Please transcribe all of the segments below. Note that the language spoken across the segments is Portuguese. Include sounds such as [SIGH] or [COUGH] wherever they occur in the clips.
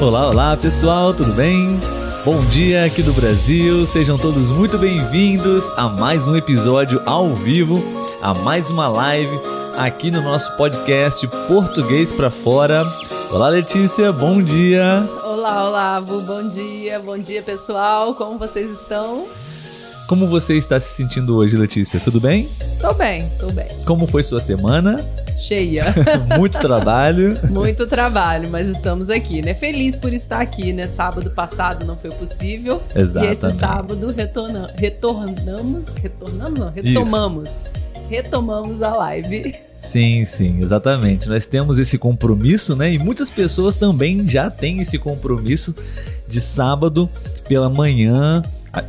Olá, olá pessoal, tudo bem? Bom dia aqui do Brasil, sejam todos muito bem-vindos a mais um episódio ao vivo, a mais uma live aqui no nosso podcast Português para Fora. Olá, Letícia, bom dia. Olá, Olavo, bom dia, bom dia pessoal, como vocês estão? Como você está se sentindo hoje, Letícia? Tudo bem? Estou bem, estou bem. Como foi sua semana? Cheia. [LAUGHS] Muito trabalho. Muito trabalho, mas estamos aqui, né? Feliz por estar aqui, né? Sábado passado não foi possível. Exatamente. E esse sábado retorna retornamos, retornamos não, retomamos. Isso. Retomamos a live. Sim, sim, exatamente. Nós temos esse compromisso, né? E muitas pessoas também já têm esse compromisso de sábado pela manhã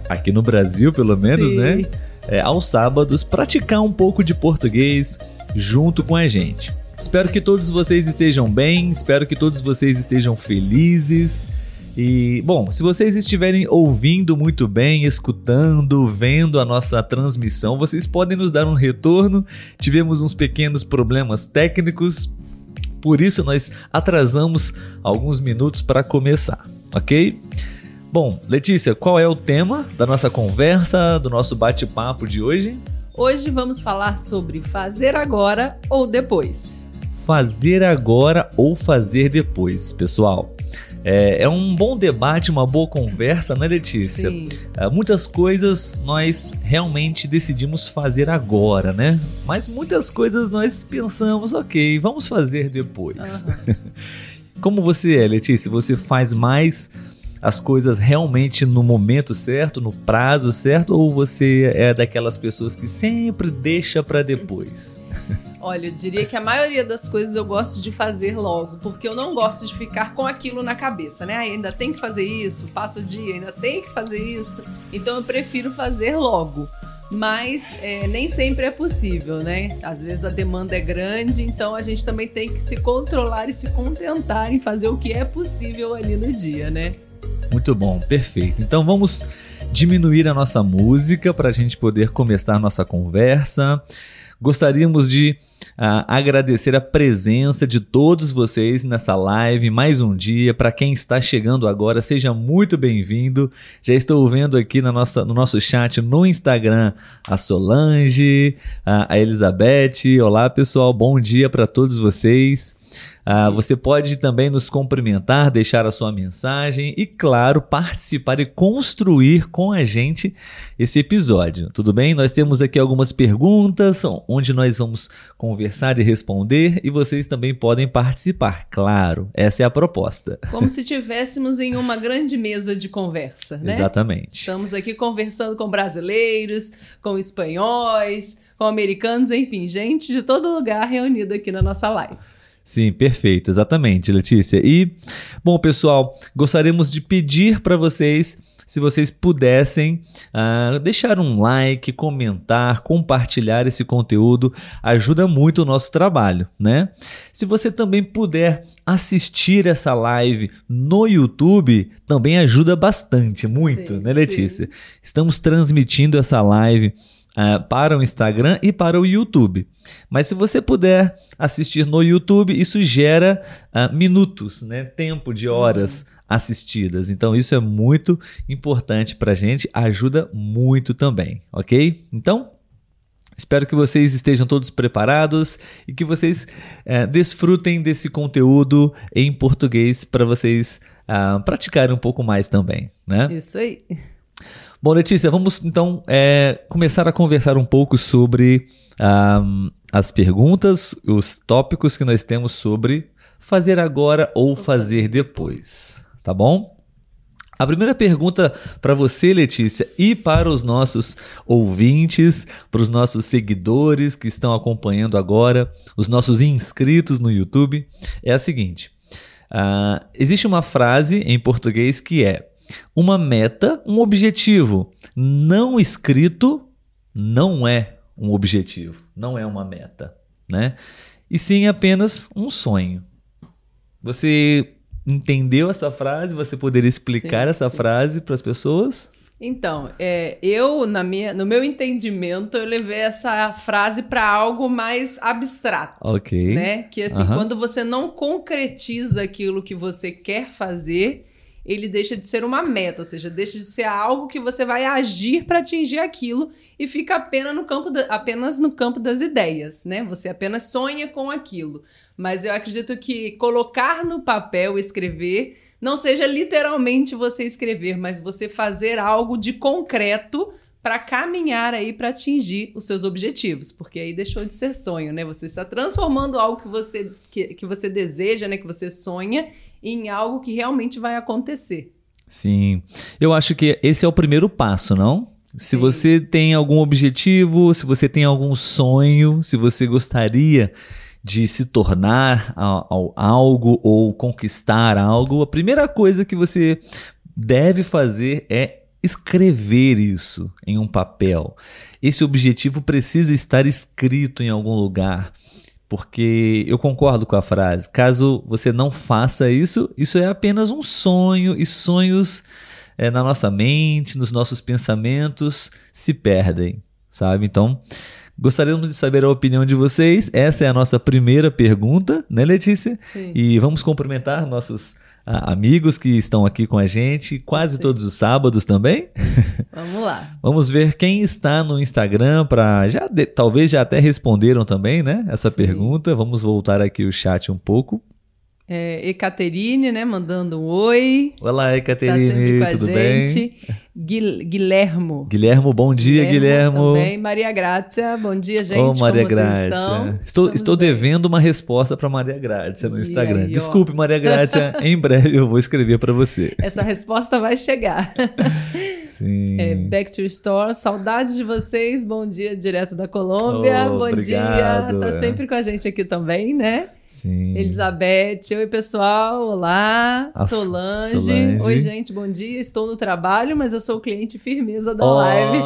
aqui no Brasil pelo menos, né? Sim. né? É, aos sábados, praticar um pouco de português junto com a gente. Espero que todos vocês estejam bem, espero que todos vocês estejam felizes. E, bom, se vocês estiverem ouvindo muito bem, escutando, vendo a nossa transmissão, vocês podem nos dar um retorno. Tivemos uns pequenos problemas técnicos, por isso nós atrasamos alguns minutos para começar, ok? Bom, Letícia, qual é o tema da nossa conversa, do nosso bate-papo de hoje? Hoje vamos falar sobre fazer agora ou depois. Fazer agora ou fazer depois, pessoal. É, é, um bom debate, uma boa conversa, né, Letícia? Sim. É, muitas coisas nós realmente decidimos fazer agora, né? Mas muitas coisas nós pensamos, ok, vamos fazer depois. Uhum. [LAUGHS] Como você é, Letícia? Você faz mais as coisas realmente no momento certo, no prazo certo, ou você é daquelas pessoas que sempre deixa para depois? Olha, eu diria que a maioria das coisas eu gosto de fazer logo, porque eu não gosto de ficar com aquilo na cabeça, né? ainda tem que fazer isso, passa o dia, ainda tem que fazer isso. Então eu prefiro fazer logo. Mas é, nem sempre é possível, né? Às vezes a demanda é grande, então a gente também tem que se controlar e se contentar em fazer o que é possível ali no dia, né? Muito bom, perfeito. Então vamos diminuir a nossa música para a gente poder começar a nossa conversa. Gostaríamos de uh, agradecer a presença de todos vocês nessa live mais um dia. Para quem está chegando agora, seja muito bem-vindo. Já estou vendo aqui na nossa, no nosso chat no Instagram a Solange, a Elizabeth. Olá, pessoal, bom dia para todos vocês. Ah, você pode também nos cumprimentar, deixar a sua mensagem e, claro, participar e construir com a gente esse episódio. Tudo bem? Nós temos aqui algumas perguntas onde nós vamos conversar e responder e vocês também podem participar. Claro, essa é a proposta. Como se estivéssemos em uma grande mesa de conversa, né? Exatamente. Estamos aqui conversando com brasileiros, com espanhóis, com americanos, enfim, gente de todo lugar reunido aqui na nossa live. Sim, perfeito, exatamente, Letícia. E, bom, pessoal, gostaríamos de pedir para vocês se vocês pudessem uh, deixar um like, comentar, compartilhar esse conteúdo, ajuda muito o nosso trabalho, né? Se você também puder assistir essa live no YouTube, também ajuda bastante, muito, sim, né, Letícia? Sim. Estamos transmitindo essa live uh, para o Instagram e para o YouTube. Mas se você puder assistir no YouTube, isso gera uh, minutos, né? tempo de horas uhum. assistidas. Então isso é muito importante para a gente, ajuda muito também, ok? Então Espero que vocês estejam todos preparados e que vocês uh, desfrutem desse conteúdo em português para vocês uh, praticarem um pouco mais também, né? Isso aí. Bom, Letícia, vamos então é, começar a conversar um pouco sobre um, as perguntas, os tópicos que nós temos sobre fazer agora ou fazer depois, tá bom? A primeira pergunta para você, Letícia, e para os nossos ouvintes, para os nossos seguidores que estão acompanhando agora, os nossos inscritos no YouTube, é a seguinte: uh, existe uma frase em português que é uma meta, um objetivo não escrito não é um objetivo, não é uma meta, né? E sim apenas um sonho. Você entendeu essa frase? Você poderia explicar sim, essa sim. frase para as pessoas? Então, é, eu, na minha, no meu entendimento, eu levei essa frase para algo mais abstrato. Ok. Né? Que assim, Aham. quando você não concretiza aquilo que você quer fazer, ele deixa de ser uma meta, ou seja, deixa de ser algo que você vai agir para atingir aquilo e fica apenas no campo da- apenas no campo das ideias, né? Você apenas sonha com aquilo. Mas eu acredito que colocar no papel, escrever, não seja literalmente você escrever, mas você fazer algo de concreto para caminhar aí para atingir os seus objetivos, porque aí deixou de ser sonho, né? Você está transformando algo que você que, que você deseja, né, que você sonha, em algo que realmente vai acontecer. Sim. Eu acho que esse é o primeiro passo, não? Se Sim. você tem algum objetivo, se você tem algum sonho, se você gostaria de se tornar algo ou conquistar algo, a primeira coisa que você deve fazer é escrever isso em um papel. Esse objetivo precisa estar escrito em algum lugar. Porque eu concordo com a frase. Caso você não faça isso, isso é apenas um sonho e sonhos é, na nossa mente, nos nossos pensamentos se perdem, sabe? Então, gostaríamos de saber a opinião de vocês. Essa é a nossa primeira pergunta, né, Letícia? Sim. E vamos cumprimentar nossos ah, amigos que estão aqui com a gente quase Sim. todos os sábados também. [LAUGHS] Vamos lá. Vamos ver quem está no Instagram para já de- talvez já até responderam também, né? Essa Sim. pergunta. Vamos voltar aqui o chat um pouco. É, Ecaterine, né, mandando um oi. Olá, Tá Ecaterine, a tudo bem? gente. Guil- Guilhermo. Guilhermo, bom dia, Guilhermo. Também. Maria Grácia, bom dia, gente. Ô, Maria Como Grácia. Estou, estou bem. devendo uma resposta para Maria Grácia no Instagram. aí. Desculpe, Maria Grácia, [LAUGHS] em breve eu vou escrever para você. Essa resposta vai chegar. [LAUGHS] Sim. É, back to Store, saudades de vocês. Bom dia, direto da Colômbia. Oh, bom obrigado. dia. Tá sempre com a gente aqui também, né? Sim. Elizabeth, oi pessoal, olá. A Solange. Solange. oi gente, bom dia. Estou no trabalho, mas eu sou cliente firmeza da Oh, live.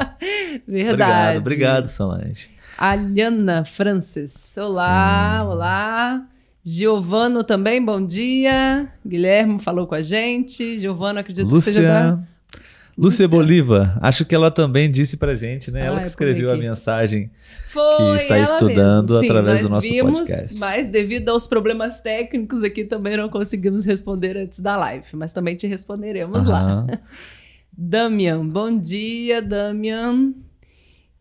[LAUGHS] Verdade. Obrigado, obrigado, Solange. Aliana Francis, olá, Sim. olá. Giovano também, bom dia. Guilherme falou com a gente. Giovano, acredito que seja da. Lúcia, Lúcia. Bolívar, acho que ela também disse pra gente, né? Ah, ela que escreveu a comi aqui. mensagem. Foi que está estudando. Sim, através do nosso vimos, podcast. Mas devido aos problemas técnicos aqui também não conseguimos responder antes da live, mas também te responderemos lá. [LAUGHS] Damian, bom dia, Damian.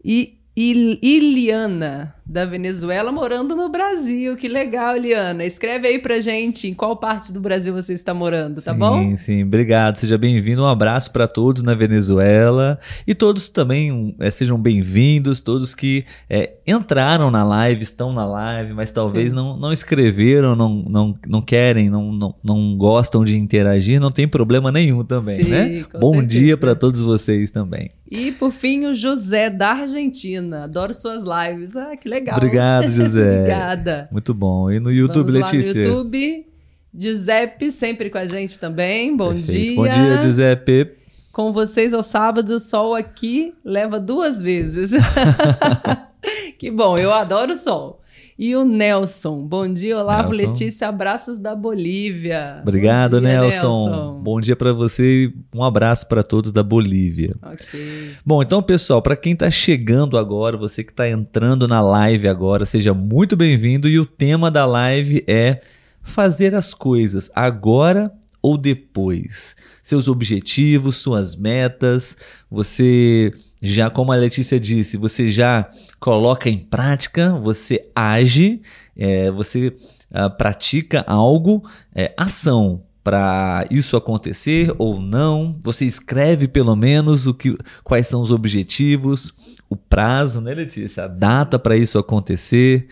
E Il- Iliana, da Venezuela, morando no Brasil. Que legal, Iliana. Escreve aí pra gente em qual parte do Brasil você está morando, tá sim, bom? Sim, obrigado. Seja bem-vindo. Um abraço para todos na Venezuela e todos também eh, sejam bem-vindos. Todos que eh, entraram na live, estão na live, mas talvez Sim. não, não escreveram, não, não, não querem, não, não, não gostam de interagir. Não tem problema nenhum também, Sim, né? Bom certeza. dia para todos vocês também. E por fim, o José, da Argentina. Adoro suas lives. Ah, que legal. Obrigado, José. [LAUGHS] Obrigada. Muito bom. E no YouTube, Vamos lá Letícia? no YouTube. Giuseppe, sempre com a gente também. Bom Perfeito. dia. Bom dia, Giuseppe. Com vocês ao sábado, o sol aqui leva duas vezes. [LAUGHS] [LAUGHS] que bom, eu adoro o sol. E o Nelson. Bom dia, Olavo, Nelson. Letícia. Abraços da Bolívia. Obrigado, dia, Nelson. Bom dia para você. Um abraço para todos da Bolívia. Ok. Bom, então, pessoal, para quem está chegando agora, você que está entrando na live agora, seja muito bem-vindo. E o tema da live é fazer as coisas agora ou depois. Seus objetivos, suas metas. Você já, como a Letícia disse, você já coloca em prática, você age, é, você ah, pratica algo, é, ação para isso acontecer ou não. Você escreve pelo menos o que, quais são os objetivos, o prazo, né, Letícia? A data para isso acontecer.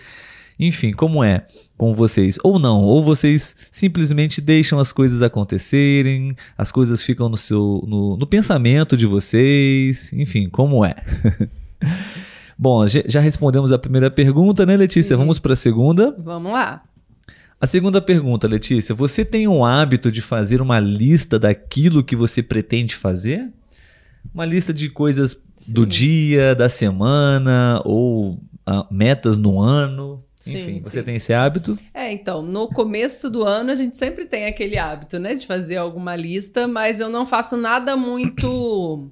Enfim, como é com vocês? Ou não, ou vocês simplesmente deixam as coisas acontecerem, as coisas ficam no seu no, no pensamento de vocês, enfim, como é? [LAUGHS] Bom, já respondemos a primeira pergunta, né, Letícia? Vamos para a segunda. Vamos lá. A segunda pergunta, Letícia, você tem o hábito de fazer uma lista daquilo que você pretende fazer? Uma lista de coisas do Sim. dia, da semana ou ah, metas no ano? Enfim, Sim, você sim. tem esse hábito? É, então, no começo do ano a gente sempre tem aquele hábito, né, de fazer alguma lista, mas eu não faço nada muito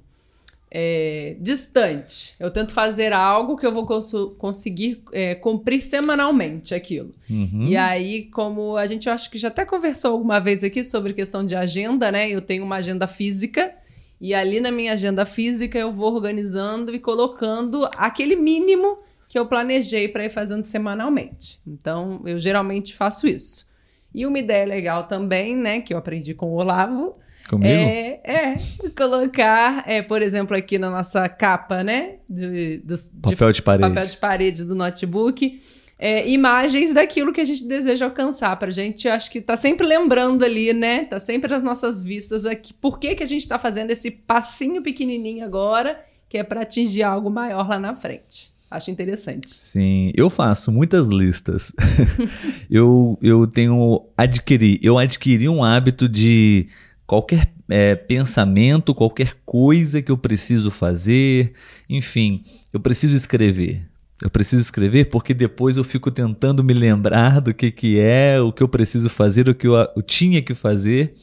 é, distante. Eu tento fazer algo que eu vou cons- conseguir é, cumprir semanalmente aquilo. Uhum. E aí, como a gente acho que já até conversou alguma vez aqui sobre questão de agenda, né? Eu tenho uma agenda física. E ali na minha agenda física eu vou organizando e colocando aquele mínimo que eu planejei para ir fazendo semanalmente. Então, eu geralmente faço isso. E uma ideia legal também, né, que eu aprendi com o Olavo, Comigo? é, é colocar, é, por exemplo, aqui na nossa capa, né, de, de Papel de parede. papel de parede do notebook, é, imagens daquilo que a gente deseja alcançar pra gente. Acho que tá sempre lembrando ali, né? Tá sempre nas nossas vistas aqui. Por que, que a gente tá fazendo esse passinho pequenininho agora, que é pra atingir algo maior lá na frente. Acho interessante. Sim, eu faço muitas listas. [LAUGHS] eu, eu tenho adquiri, eu adquiri um hábito de qualquer é, pensamento, qualquer coisa que eu preciso fazer, enfim, eu preciso escrever. Eu preciso escrever porque depois eu fico tentando me lembrar do que, que é, o que eu preciso fazer, o que eu, eu tinha que fazer,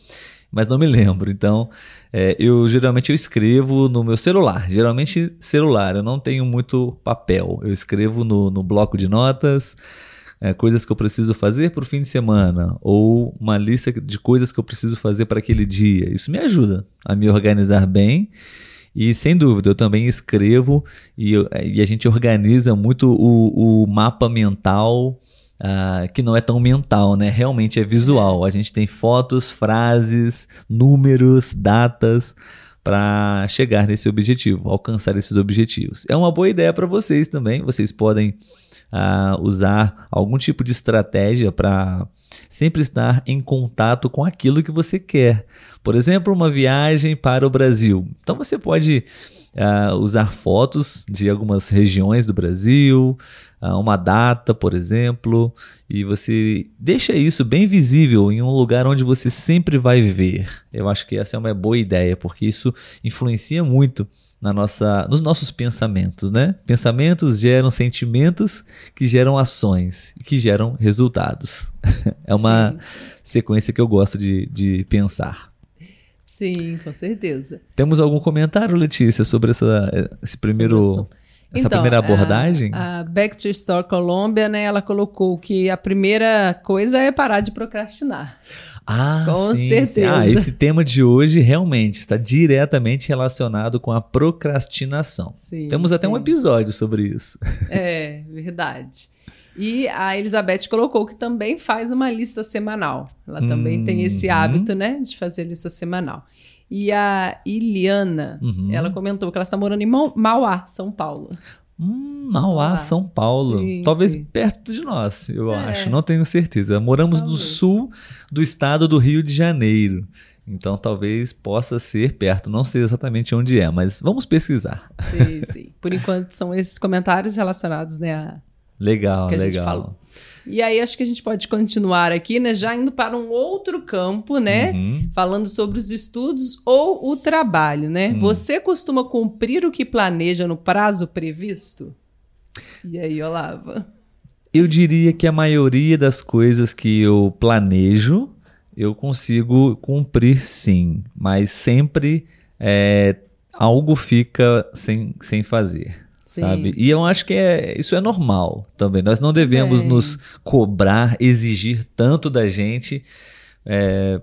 mas não me lembro. Então, é, eu geralmente eu escrevo no meu celular, geralmente celular, eu não tenho muito papel. Eu escrevo no, no bloco de notas, é, coisas que eu preciso fazer para o fim de semana, ou uma lista de coisas que eu preciso fazer para aquele dia. Isso me ajuda a me organizar bem. E sem dúvida, eu também escrevo e, eu- e a gente organiza muito o, o mapa mental, ah, que não é tão mental, né? Realmente é visual. A gente tem fotos, frases, números, datas para chegar nesse objetivo, alcançar esses objetivos. É uma boa ideia para vocês também. Vocês podem ah, usar algum tipo de estratégia para sempre estar em contato com aquilo que você quer. Por exemplo, uma viagem para o Brasil. Então você pode ah, usar fotos de algumas regiões do Brasil, uma data, por exemplo, e você deixa isso bem visível em um lugar onde você sempre vai ver. Eu acho que essa é uma boa ideia, porque isso influencia muito na nossa, nos nossos pensamentos, né? Pensamentos geram sentimentos que geram ações, que geram resultados. [LAUGHS] é uma Sim. sequência que eu gosto de, de pensar. Sim, com certeza. Temos algum comentário, Letícia, sobre essa, esse primeiro, Sobre essa Então, primeira abordagem? A, a Back to Store Colômbia, né, ela colocou que a primeira coisa é parar de procrastinar. Ah, Com sim, certeza. sim. Ah, esse tema de hoje realmente está diretamente relacionado com a procrastinação. Sim, Temos até um episódio sobre isso. É, verdade. E a Elizabeth colocou que também faz uma lista semanal. Ela também tem esse Uhum. hábito, né, de fazer lista semanal. E a Iliana, Uhum. ela comentou que ela está morando em Mau- Mauá, São Paulo. Hum, Mauá. São Paulo. Sim, Talvez sim. perto de nós, eu É. acho. Não tenho certeza. Moramos no Talvez. sul do estado do Rio de Janeiro. Então talvez possa ser perto. Não sei exatamente onde é, mas vamos pesquisar. Sim, sim. Por enquanto são esses comentários relacionados, né, a Legal, que a gente legal. falou. E aí acho que a gente pode continuar aqui, né, já indo para um outro campo, né, Uhum. falando sobre os estudos ou o trabalho, né? Hum. Você costuma cumprir o que planeja no prazo previsto? E aí, Olava? Eu diria que a maioria das coisas que eu planejo, eu consigo cumprir sim, mas sempre é, algo fica sem, sem fazer. Sim. Sabe? E eu acho que é, isso é normal também. Nós não devemos Bem. nos cobrar, exigir tanto da gente, é,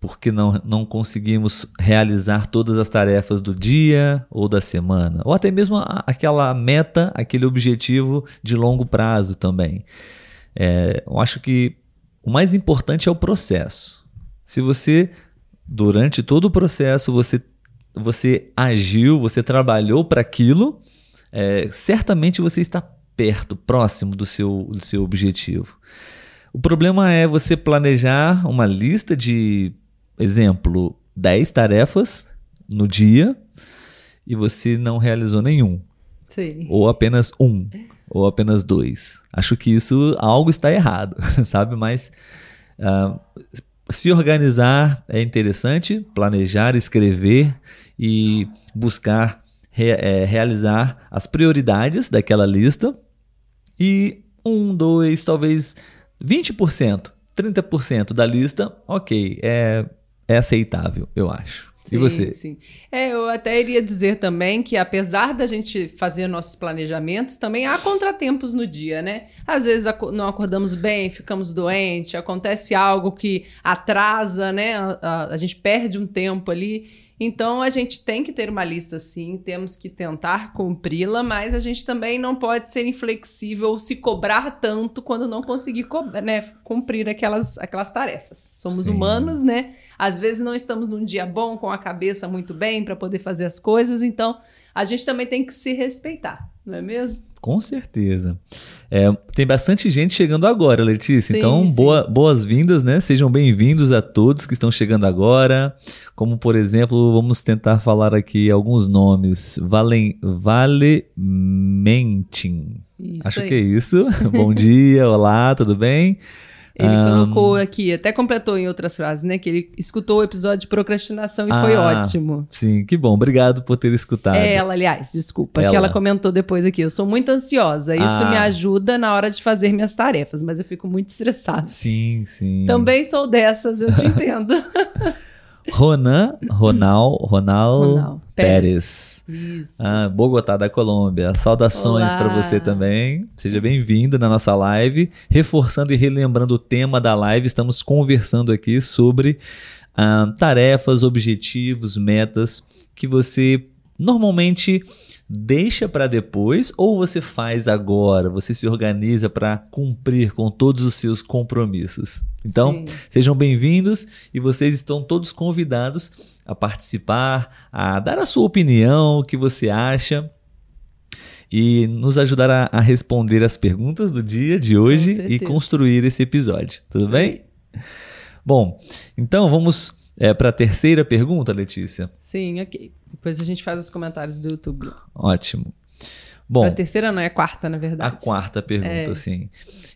porque não, não conseguimos realizar todas as tarefas do dia ou da semana, ou até mesmo a- aquela meta, aquele objetivo de longo prazo também. É, eu acho que o mais importante é o processo. Se você, durante todo o processo, você, você agiu, você trabalhou para aquilo, é, certamente você está perto, próximo do seu, do seu objetivo. O problema é você planejar uma lista de, exemplo, 10 tarefas no dia e você não realizou nenhum, Sim. ou apenas um, ou apenas dois. Acho que isso algo está errado, [LAUGHS] sabe? Mas ah, se organizar é interessante, planejar, escrever e buscar re- eh, realizar as prioridades daquela lista. E um, dois, talvez 20%, 30% da lista, ok, é, é aceitável, eu acho. Sim, e você? Sim. É, eu até iria dizer também que apesar da gente fazer nossos planejamentos, também há contratempos no dia, né? Às vezes não acordamos bem, ficamos doentes, acontece algo que atrasa, né? A, a, a gente perde um tempo ali. Então a gente tem que ter uma lista sim, temos que tentar cumpri-la, mas a gente também não pode ser inflexível ou se cobrar tanto quando não conseguir né, cumprir aquelas, aquelas tarefas. Somos sim. humanos, né? Às vezes não estamos num dia bom, com a cabeça muito bem para poder fazer as coisas, então a gente também tem que se respeitar, não é mesmo? Com certeza. É, tem bastante gente chegando agora, Letícia. Sim, então, boa, boas-vindas, né? Sejam bem-vindos a todos que estão chegando agora. Como, por exemplo, vamos tentar falar aqui alguns nomes. Valen, Valementin. Acho aí. que é isso. [LAUGHS] Bom dia, olá, tudo bem? Ele um... colocou aqui, até completou em outras frases, né? Que ele escutou o episódio de procrastinação e ah, foi ótimo. Sim, que bom. Obrigado por ter escutado. É ela, aliás, desculpa, ela. que ela comentou depois aqui. Eu sou muito ansiosa. Isso ah. me ajuda na hora de fazer minhas tarefas, mas eu fico muito estressada. Sim, sim. Também sou dessas, eu te [LAUGHS] entendo. Ronan, Ronal, Ronal, Ronal Pérez. Isso. Ah, Bogotá da Colômbia. Saudações para você também. Seja bem-vindo na nossa live. Reforçando e relembrando o tema da live, estamos conversando aqui sobre ah, tarefas, objetivos, metas que você normalmente deixa para depois ou você faz agora? Você se organiza para cumprir com todos os seus compromissos? Então, Sim. sejam bem-vindos e vocês estão todos convidados a participar, a dar a sua opinião, o que você acha e nos ajudar a, a responder as perguntas do dia de hoje e construir esse episódio. Tudo Sim. bem? Bom, então vamos é, para a terceira pergunta, Letícia. Sim, ok. Depois a gente faz os comentários do YouTube. Ótimo. Bom, a terceira não é a quarta, na verdade. A quarta pergunta, é. sim.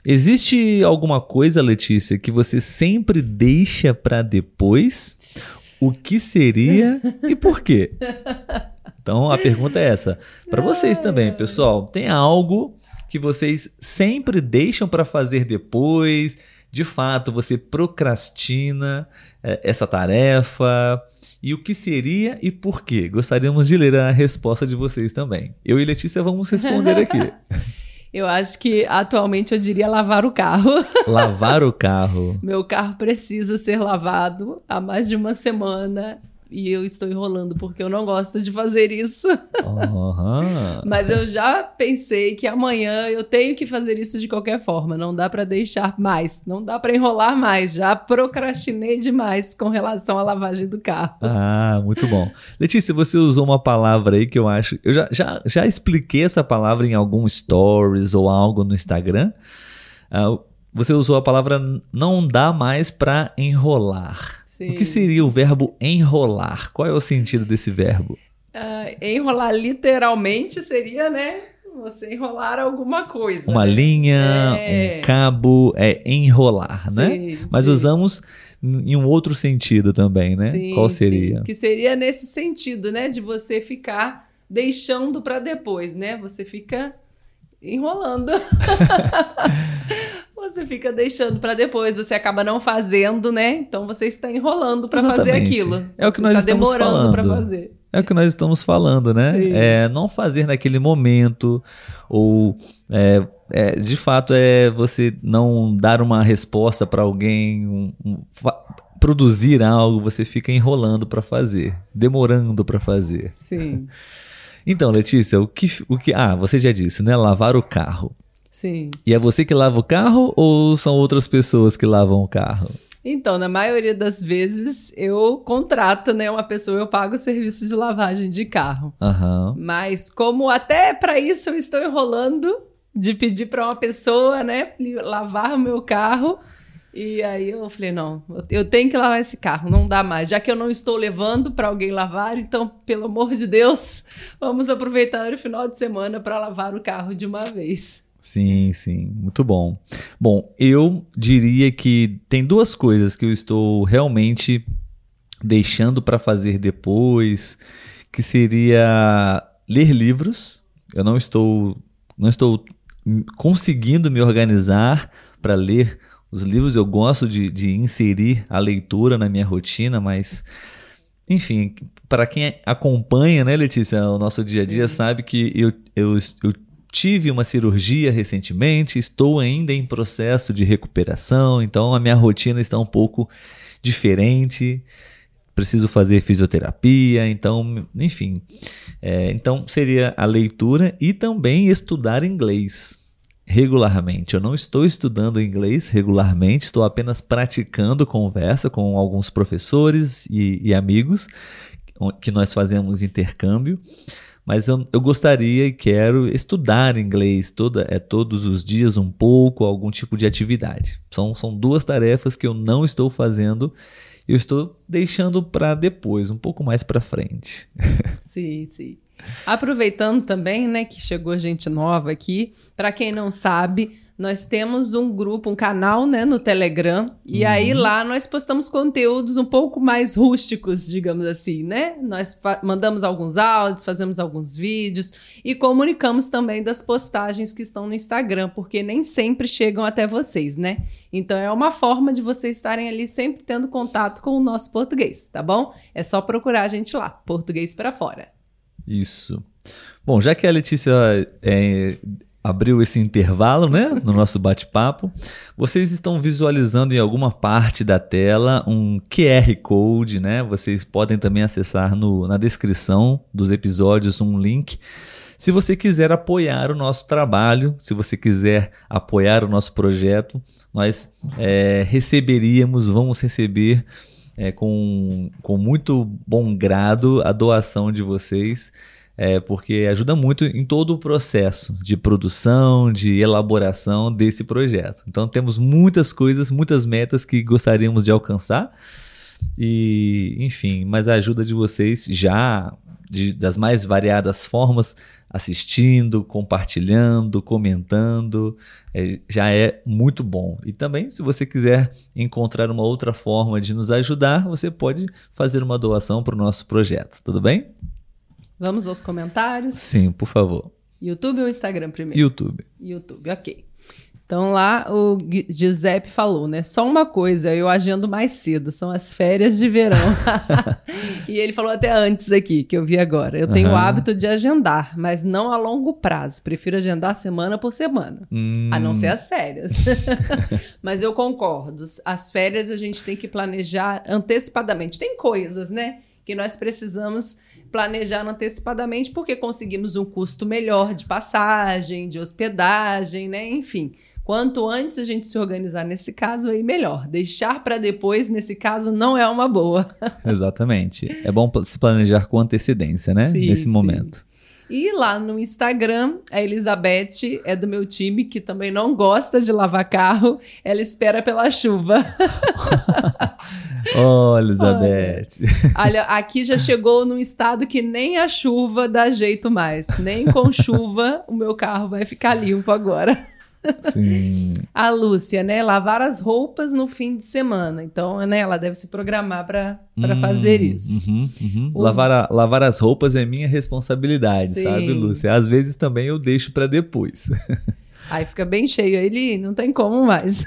Existe alguma coisa, Letícia, que você sempre deixa para depois? O que seria e por quê? Então a pergunta é essa. Para vocês também, pessoal, tem algo que vocês sempre deixam para fazer depois? De fato, você procrastina é, essa tarefa? e o que seria e por quê? Gostaríamos de ler a resposta de vocês também. Eu e Letícia vamos responder aqui. [LAUGHS] Eu acho que atualmente eu diria lavar o carro. [LAUGHS] Lavar o carro. Meu carro precisa ser lavado há mais de uma semana e eu estou enrolando porque eu não gosto de fazer isso. Uhum. [LAUGHS] Mas eu já pensei que amanhã eu tenho que fazer isso de qualquer forma. Não dá para deixar mais, não dá para enrolar mais. Já procrastinei demais com relação à lavagem do carro. Ah, muito bom. Letícia, você usou uma palavra aí que eu acho. Eu já, já, já expliquei essa palavra em algum stories ou algo no Instagram. Uh, você usou a palavra não dá mais para enrolar. Sim. O que seria o verbo enrolar? Qual é o sentido desse verbo? Uh, enrolar literalmente seria, né? Você enrolar alguma coisa. Uma né? linha, é... um cabo, é enrolar, né? sim, né? Mas sim. usamos em um outro sentido também, né? Sim, Qual seria? Que seria nesse sentido, né? De você ficar deixando para depois, né? Você fica enrolando. [LAUGHS] você fica deixando para depois, você acaba não fazendo, né? Então você está enrolando para fazer aquilo. É o que nós está estamos demorando para fazer. É o que nós estamos falando, né? Sim. É não fazer naquele momento ou é, é, de fato é você não dar uma resposta para alguém, um, um, produzir algo, você fica enrolando para fazer, demorando para fazer. Sim. [LAUGHS] Então, Letícia, o que, o que. Ah, você já disse, né? Lavar o carro. Sim. E é você que lava o carro ou são outras pessoas que lavam o carro? Então, na maioria das vezes, eu contrato né, uma pessoa, eu pago o serviço de lavagem de carro. Uhum. Mas como até para isso eu estou enrolando de pedir para uma pessoa, né, lavar o meu carro, e aí eu falei, não, eu tenho que lavar esse carro, não dá mais. Já que eu não estou levando para alguém lavar, então, pelo amor de Deus, [LAUGHS] vamos aproveitar o final de semana para lavar o carro de uma vez. Sim, sim, muito bom. Bom, eu diria que tem duas coisas que eu estou realmente deixando para fazer depois, que seria ler livros. Eu não estou não estou conseguindo me organizar para ler os livros. Eu gosto de, de inserir a leitura na minha rotina, mas enfim, para quem acompanha, né, Letícia, o nosso dia a dia, sabe que eu, eu, eu tive uma cirurgia recentemente, estou ainda em processo de recuperação, então a minha rotina está um pouco diferente. Preciso fazer fisioterapia, então, enfim. É, então, seria a leitura e também estudar inglês regularmente. Eu não estou estudando inglês regularmente, estou apenas praticando conversa com alguns professores e, e amigos que nós fazemos intercâmbio. Mas eu, eu, gostaria e quero estudar inglês toda, é, todos os dias um pouco, algum tipo de atividade. São, são duas tarefas que eu não estou fazendo eu estou deixando para depois, um pouco mais para frente. [LAUGHS] Sim, sim. Aproveitando também, né, que chegou gente nova aqui, para quem não sabe, nós temos um grupo, um canal, né, no Telegram, e uhum. aí lá nós postamos conteúdos um pouco mais rústicos, digamos assim, né? Nós mandamos alguns áudios, fazemos alguns vídeos e comunicamos também das postagens que estão no Instagram, porque nem sempre chegam até vocês, né? Então é uma forma de vocês estarem ali sempre tendo contato com o nosso português, tá bom? É só procurar a gente lá, Português para Fora. Isso. Bom, já que a Letícia é, abriu esse intervalo, né, no nosso bate-papo, vocês estão visualizando em alguma parte da tela um QR Code, né? Vocês podem também acessar no, na descrição dos episódios um link. Se você quiser apoiar o nosso trabalho, se você quiser apoiar o nosso projeto, nós é, receberíamos, vamos receber é, com, com muito bom grado a doação de vocês, é, porque ajuda muito em todo o processo de produção, de elaboração desse projeto. Então temos muitas coisas, muitas metas que gostaríamos de alcançar. E, enfim, mas a ajuda de vocês já de, das mais variadas formas, assistindo, compartilhando, comentando, é, já é muito bom. E também, se você quiser encontrar uma outra forma de nos ajudar, você pode fazer uma doação para o nosso projeto, tudo bem? Vamos aos comentários? Sim, por favor. YouTube ou Instagram primeiro? YouTube. YouTube, ok. Então lá o Giuseppe falou, né? Só uma coisa, eu agendo mais cedo, são as férias de verão. [LAUGHS] e ele falou até antes aqui, que eu vi agora. Eu tenho uhum. o hábito de agendar, mas não a longo prazo. Prefiro agendar semana por semana. Hum. A não ser as férias. [LAUGHS] mas eu concordo. As férias a gente tem que planejar antecipadamente. Tem coisas, né? Que nós precisamos planejar antecipadamente porque conseguimos um custo melhor de passagem, de hospedagem, né? Enfim. Quanto antes a gente se organizar nesse caso, aí melhor. Deixar para depois, nesse caso, não é uma boa. [LAUGHS] Exatamente. É bom se planejar com antecedência, né? Sim, nesse sim. momento. E lá no Instagram, a Elizabeth é do meu time, que também não gosta de lavar carro. Ela espera pela chuva. [LAUGHS] oh, Elizabeth. Olha, aqui já chegou num estado que nem a chuva dá jeito mais. Nem com chuva o meu carro vai ficar limpo agora. Sim. A Lúcia, né? Lavar as roupas no fim de semana. Então, né, ela deve se programar para hum, fazer isso. Uhum, uhum. O... Lavar, a, lavar as roupas é minha responsabilidade, Sim. sabe, Lúcia? Às vezes também eu deixo para depois. Aí fica bem cheio. Ele não tem como mais.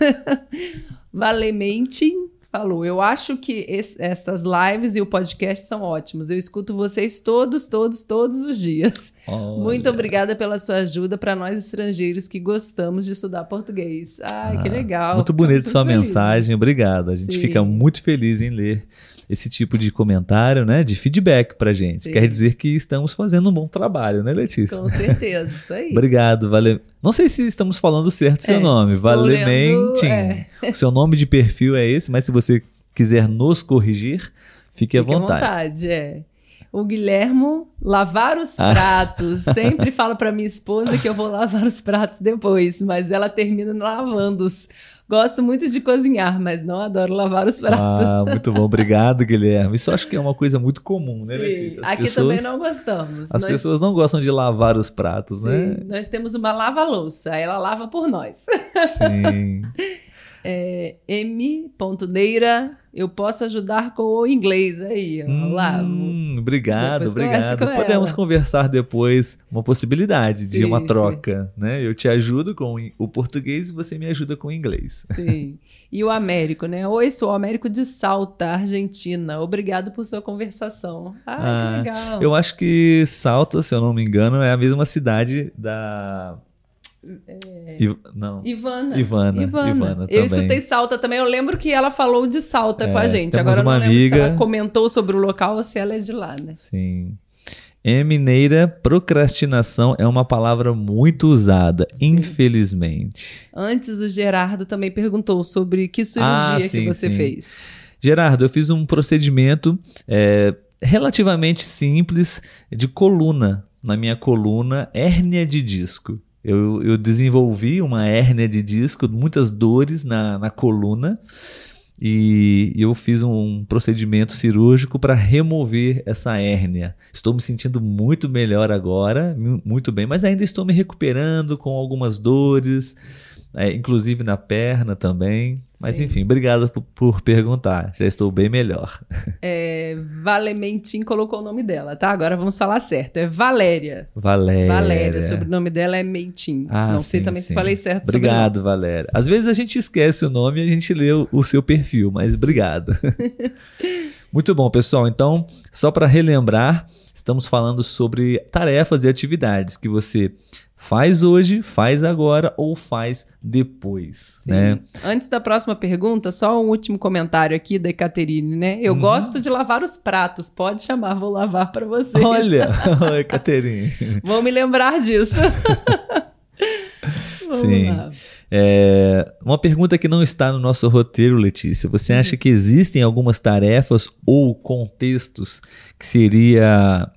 [LAUGHS] Valemente falou. Eu acho que esse, essas lives e o podcast são ótimos. Eu escuto vocês todos, todos, todos os dias. Olha. Muito obrigada pela sua ajuda para nós estrangeiros que gostamos de estudar português. Ai, ah, que legal. Muito bonito sua feliz. mensagem. Obrigado. A gente Sim. fica muito feliz em ler esse tipo de comentário, né, de feedback pra gente. Sim. Quer dizer que estamos fazendo um bom trabalho, né, Letícia? Com certeza, isso aí. [LAUGHS] Obrigado, valeu. Não sei se estamos falando certo seu é, nome, Valemente. É. O seu nome de perfil é esse, mas se você quiser nos corrigir, fique, fique à vontade. à vontade, é. O Guilhermo lavar os [LAUGHS] ah. pratos. Ah. Sempre falo para minha esposa que eu vou lavar os pratos depois, mas ela termina lavando-os. Gosto muito de cozinhar, mas não adoro lavar os pratos. Ah, muito bom. Obrigado, [LAUGHS] Guilherme. Isso acho que é uma coisa muito comum, né, Sim. Letícia? As Aqui pessoas, também não gostamos. As nós... pessoas não gostam de lavar os pratos, Sim. né? Nós temos uma lava-louça, ela lava por nós. Sim. [LAUGHS] É, M.Neira, eu posso ajudar com o inglês aí. Ó, lá. Hum, obrigado, obrigado. com Podemos ela. conversar depois, uma possibilidade de Sim, uma sim. troca, né? Eu te ajudo com o português e você me ajuda com o inglês. Sim. E o Américo, né? Oi, sou o Américo de Salta, Argentina. Obrigado por sua conversação. Ah, Ah, que legal. Eu acho que Salta, se eu não me engano, é a mesma cidade da. Iv- Não. Ivana. Ivana, Ivana Eu também. escutei Salta também. Eu lembro que ela falou de Salta com É, a gente. temos Agora eu não uma lembro se amiga- ela comentou sobre o local ou se ela é de lá, né? Sim. E mineira, procrastinação é uma palavra muito usada, Sim. infelizmente. Antes o Gerardo também perguntou sobre que cirurgia Ah, que sim, você sim. fez. Gerardo, eu fiz um procedimento é, relativamente simples de coluna. Na minha coluna, hérnia de disco. Eu, eu desenvolvi uma hérnia de disco, muitas dores na, na coluna. E eu fiz um procedimento cirúrgico para remover essa hérnia. Estou me sentindo muito melhor agora, mu- muito bem, mas ainda estou me recuperando com algumas dores, é, inclusive na perna também. Mas Sim. enfim, obrigado por, por perguntar. Já estou bem melhor. [LAUGHS] É, Valementin colocou o nome dela, tá? Agora vamos falar certo. É Valéria. Valéria. Valéria. O sobrenome dela é Mentin. Ah, Não sei sim, também se sim. falei certo Obrigado, Valéria. Às vezes a gente esquece o nome e a gente lê o, o seu perfil, mas obrigado. [LAUGHS] Muito bom, pessoal. Então, só para relembrar, estamos falando sobre tarefas e atividades que você faz hoje, faz agora ou faz depois, Sim. né? Antes da próxima pergunta, só um último comentário aqui da Caterine, né? Eu Uhum. gosto de lavar os pratos. Pode chamar, vou lavar pra vocês. Olha, [LAUGHS] [LAUGHS] oi, Caterine. Vão me lembrar disso. [LAUGHS] Vamos Sim. lá. É, uma pergunta que não está no nosso roteiro, Letícia. Você acha que existem algumas tarefas ou contextos que seria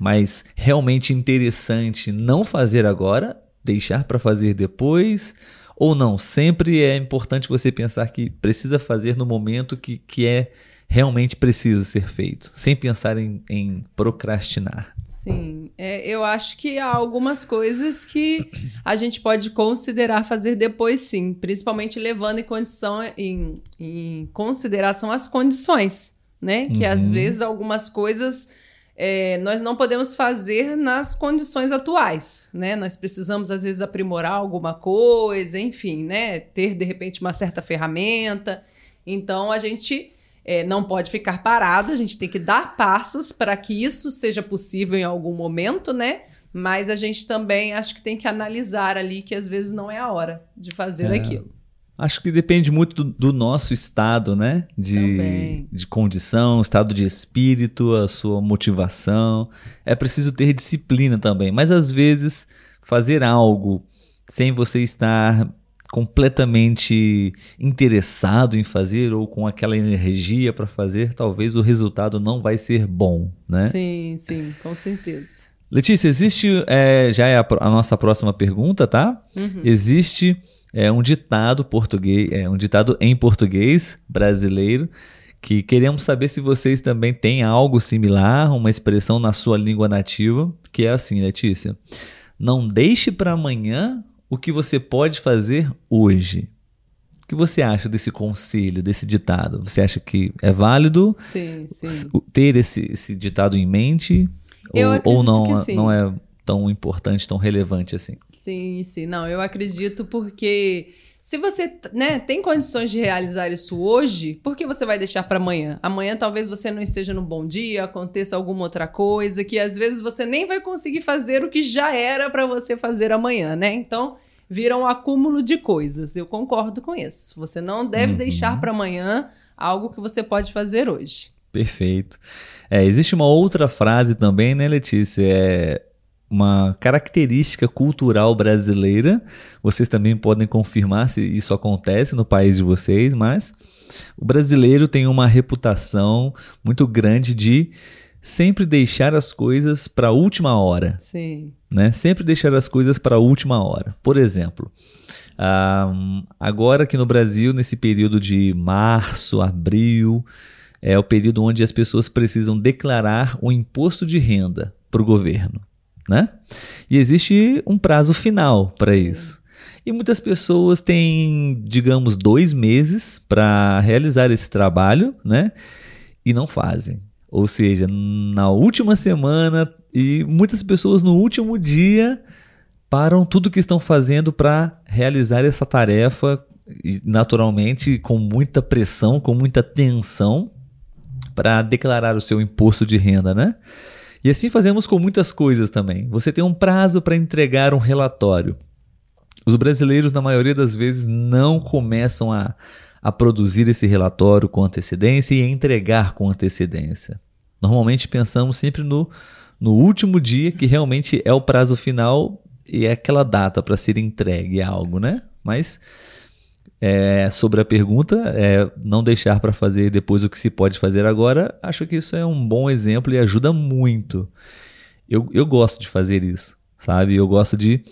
mais realmente interessante não fazer agora, deixar para fazer depois? Ou não? Sempre é importante você pensar que precisa fazer no momento que, que é realmente preciso ser feito, sem pensar em, em procrastinar. Sim, é, eu acho que há algumas coisas que a gente pode considerar fazer depois, sim, principalmente levando em condição em, em consideração as condições, né? Que às Uhum. vezes algumas coisas é, nós não podemos fazer nas condições atuais, né? Nós precisamos às vezes aprimorar alguma coisa, enfim, né? Ter de repente uma certa ferramenta. Então a gente é, não pode ficar parado, a gente tem que dar passos para que isso seja possível em algum momento, né? Mas a gente também acho que tem que analisar ali que às vezes não é a hora de fazer É. aquilo. Acho que depende muito do, do nosso estado, né? De, Também. de condição, estado de espírito, a sua motivação. É preciso ter disciplina também. Mas às vezes, fazer algo sem você estar completamente interessado em fazer ou com aquela energia para fazer, talvez o resultado não vai ser bom, né? Sim, sim, com certeza. Letícia, existe, é, já é a, a nossa próxima pergunta, tá? Uhum. Existe é, um ditado português, é, um ditado em português brasileiro que queremos saber se vocês também têm algo similar, uma expressão na sua língua nativa, que é assim, Letícia: não deixe para amanhã o que você pode fazer hoje. O que você acha desse conselho, desse ditado? Você acha que é válido Sim, sim. ter esse, esse ditado em mente? Eu ou, ou não, sim. não é tão importante, tão relevante assim? Sim, sim. Não, eu acredito porque se você né, tem condições de realizar isso hoje, por que você vai deixar para amanhã? Amanhã talvez você não esteja num bom dia, aconteça alguma outra coisa que às vezes você nem vai conseguir fazer o que já era para você fazer amanhã, né? Então, vira um acúmulo de coisas. Eu concordo com isso. Você não deve Uhum. deixar para amanhã algo que você pode fazer hoje. Perfeito. É, existe uma outra frase também, né, Letícia? É uma característica cultural brasileira. Vocês também podem confirmar se isso acontece no país de vocês, mas o brasileiro tem uma reputação muito grande de sempre deixar as coisas para a última hora Sim. né? Sempre deixar as coisas para a última hora. Por exemplo, ah, agora aqui no Brasil, nesse período de março, abril, é o período onde as pessoas precisam declarar o imposto de renda para o governo, né? E existe um prazo final para isso. E muitas pessoas têm, digamos, dois meses para realizar esse trabalho, né? E não fazem. Ou seja, na última semana e muitas pessoas no último dia param tudo que estão fazendo para realizar essa tarefa, naturalmente com muita pressão, com muita tensão, para declarar o seu imposto de renda, né? E assim fazemos com muitas coisas também. Você tem um prazo para entregar um relatório. Os brasileiros, na maioria das vezes, não começam a, a produzir esse relatório com antecedência e entregar com antecedência. Normalmente pensamos sempre no, no último dia, que realmente é o prazo final e é aquela data para ser entregue algo, né? Mas é, sobre a pergunta, é, não deixar para fazer depois o que se pode fazer agora, acho que isso é um bom exemplo e ajuda muito. Eu, eu gosto de fazer isso, sabe? Eu gosto de.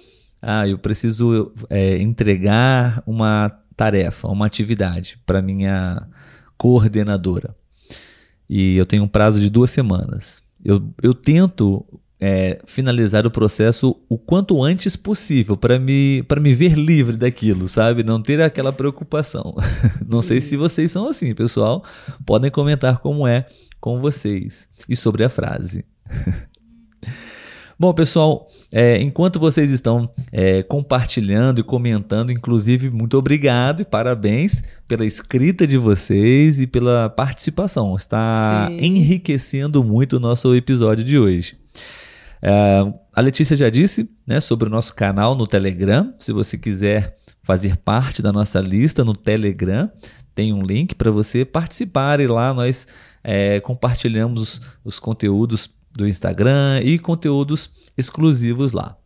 Ah, eu preciso é, entregar uma tarefa, uma atividade para minha coordenadora. E eu tenho um prazo de duas semanas. Eu, eu tento é, finalizar o processo o quanto antes possível para me, me ver livre daquilo, sabe? Não ter aquela preocupação. [LAUGHS] Não Sim. sei se vocês são assim, pessoal. Podem comentar como é com vocês e sobre a frase. [LAUGHS] Bom, pessoal, é, enquanto vocês estão é, compartilhando e comentando, inclusive, muito obrigado e parabéns pela escrita de vocês e pela participação. Está Sim. enriquecendo muito o nosso episódio de hoje. É, a Letícia já disse né, sobre o nosso canal no Telegram. Se você quiser fazer parte da nossa lista no Telegram, tem um link para você participar e lá nós é, compartilhamos os, os conteúdos do Instagram e conteúdos exclusivos lá.